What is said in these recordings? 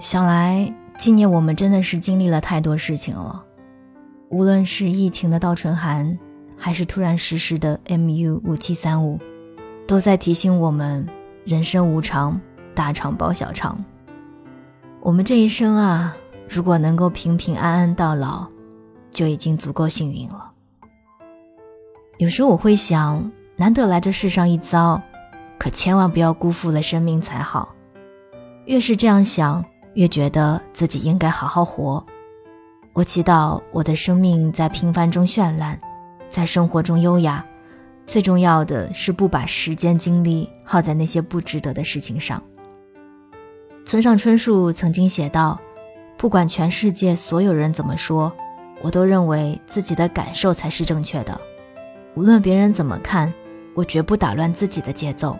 想来，今年我们真的是经历了太多事情了，无论是疫情的倒春寒，还是突然实施的 MU 五七三五，都在提醒我们：人生无常，大肠包小肠。我们这一生啊，如果能够平平安安到老，就已经足够幸运了。有时候我会想，难得来这世上一遭，可千万不要辜负了生命才好。越是这样想。越觉得自己应该好好活。我祈祷我的生命在平凡中绚烂，在生活中优雅。最重要的是不把时间精力耗在那些不值得的事情上。村上春树曾经写道：“不管全世界所有人怎么说，我都认为自己的感受才是正确的。无论别人怎么看，我绝不打乱自己的节奏。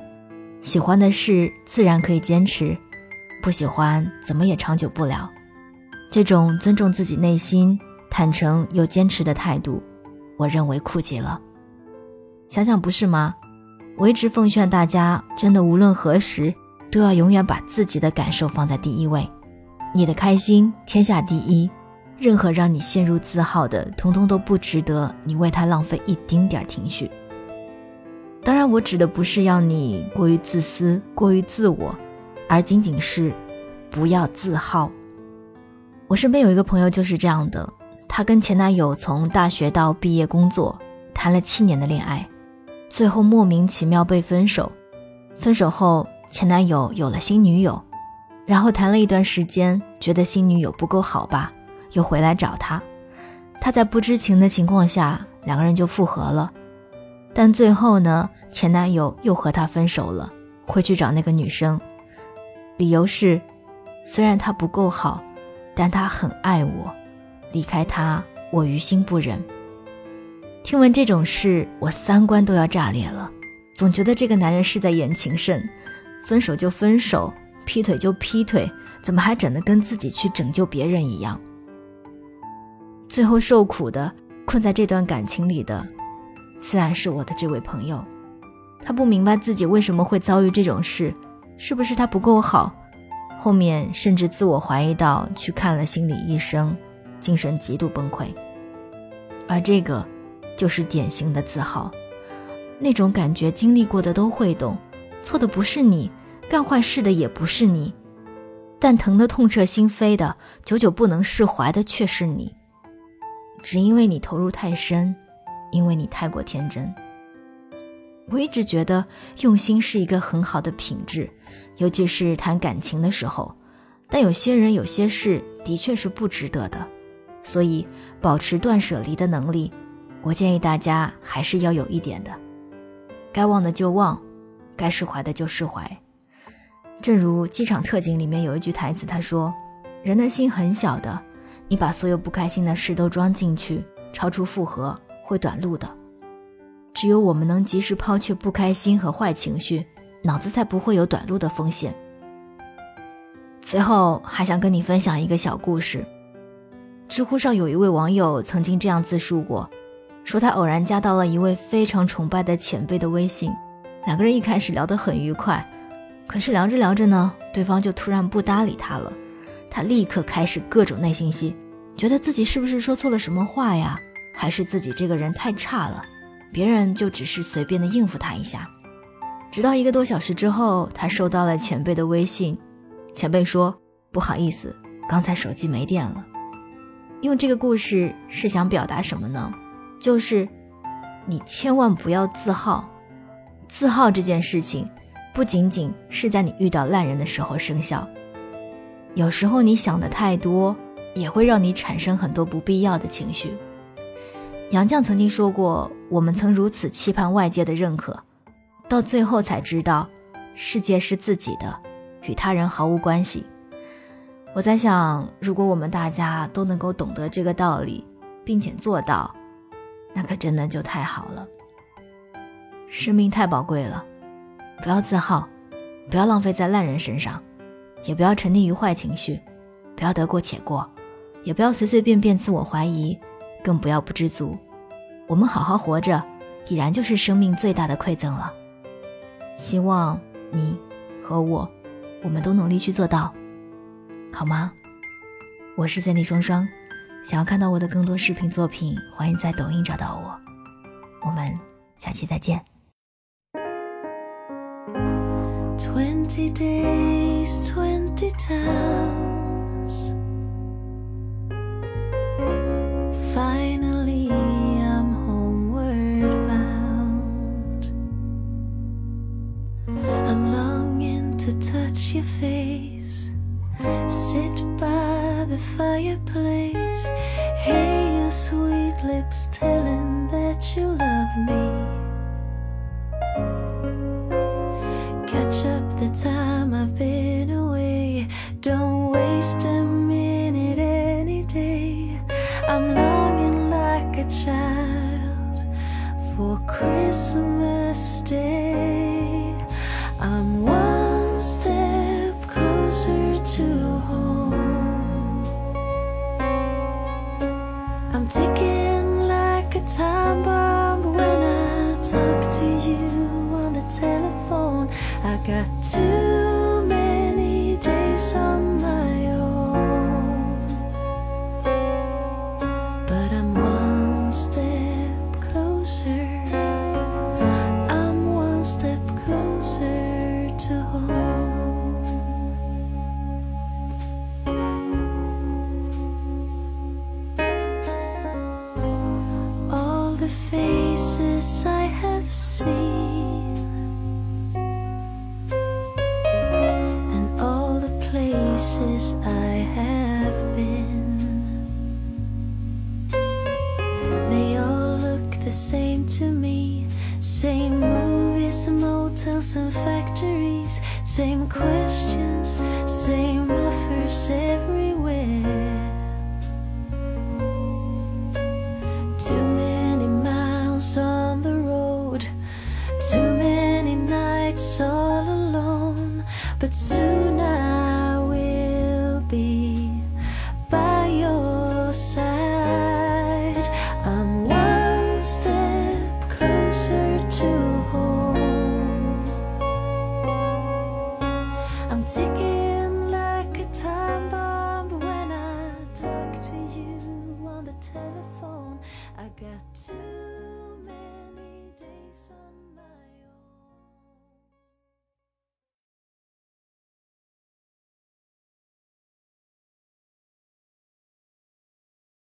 喜欢的事自然可以坚持。”不喜欢，怎么也长久不了。这种尊重自己内心、坦诚又坚持的态度，我认为酷极了。想想不是吗？我一直奉劝大家，真的无论何时，都要永远把自己的感受放在第一位。你的开心天下第一，任何让你陷入自耗的，通通都不值得你为他浪费一丁点儿情绪。当然，我指的不是要你过于自私、过于自我。而仅仅是，不要自耗。我身边有一个朋友就是这样的，她跟前男友从大学到毕业工作，谈了七年的恋爱，最后莫名其妙被分手。分手后，前男友有了新女友，然后谈了一段时间，觉得新女友不够好吧，又回来找他。他在不知情的情况下，两个人就复合了。但最后呢，前男友又和他分手了，回去找那个女生。理由是，虽然他不够好，但他很爱我，离开他我于心不忍。听闻这种事，我三观都要炸裂了，总觉得这个男人是在演情圣，分手就分手，劈腿就劈腿，怎么还整得跟自己去拯救别人一样？最后受苦的、困在这段感情里的，自然是我的这位朋友，他不明白自己为什么会遭遇这种事。是不是他不够好？后面甚至自我怀疑到去看了心理医生，精神极度崩溃。而这个，就是典型的自豪，那种感觉经历过的都会懂，错的不是你，干坏事的也不是你，但疼得痛彻心扉的，久久不能释怀的却是你。只因为你投入太深，因为你太过天真。我一直觉得用心是一个很好的品质，尤其是谈感情的时候。但有些人、有些事的确是不值得的，所以保持断舍离的能力，我建议大家还是要有一点的。该忘的就忘，该释怀的就释怀。正如《机场特警》里面有一句台词，他说：“人的心很小的，你把所有不开心的事都装进去，超出负荷会短路的。”只有我们能及时抛却不开心和坏情绪，脑子才不会有短路的风险。最后还想跟你分享一个小故事。知乎上有一位网友曾经这样自述过，说他偶然加到了一位非常崇拜的前辈的微信，两个人一开始聊得很愉快，可是聊着聊着呢，对方就突然不搭理他了，他立刻开始各种内心戏，觉得自己是不是说错了什么话呀？还是自己这个人太差了？别人就只是随便的应付他一下，直到一个多小时之后，他收到了前辈的微信。前辈说：“不好意思，刚才手机没电了。”用这个故事是想表达什么呢？就是你千万不要自耗。自耗这件事情，不仅仅是在你遇到烂人的时候生效，有时候你想的太多，也会让你产生很多不必要的情绪。杨绛曾经说过：“我们曾如此期盼外界的认可，到最后才知道，世界是自己的，与他人毫无关系。我在想，如果我们大家都能够懂得这个道理，并且做到，那可真的就太好了。生命太宝贵了，不要自耗，不要浪费在烂人身上，也不要沉溺于坏情绪，不要得过且过，也不要随随便便自我怀疑，更不要不知足。我们好好活着，已然就是生命最大的馈赠了。希望你和我，我们都努力去做到，好吗？我是三 D 双双，想要看到我的更多视频作品，欢迎在抖音找到我。我们下期再见。Twenty days, twenty towns. Your face, sit by the fireplace, hear your sweet lips telling that you love me. catch up the time I've been away. Don't waste a minute any day. I'm longing like a child for Christmas to home. I'm ticking like a time bomb when I talk to you on the telephone. I got too motels, and factories. Same questions, telephone. I got too many days.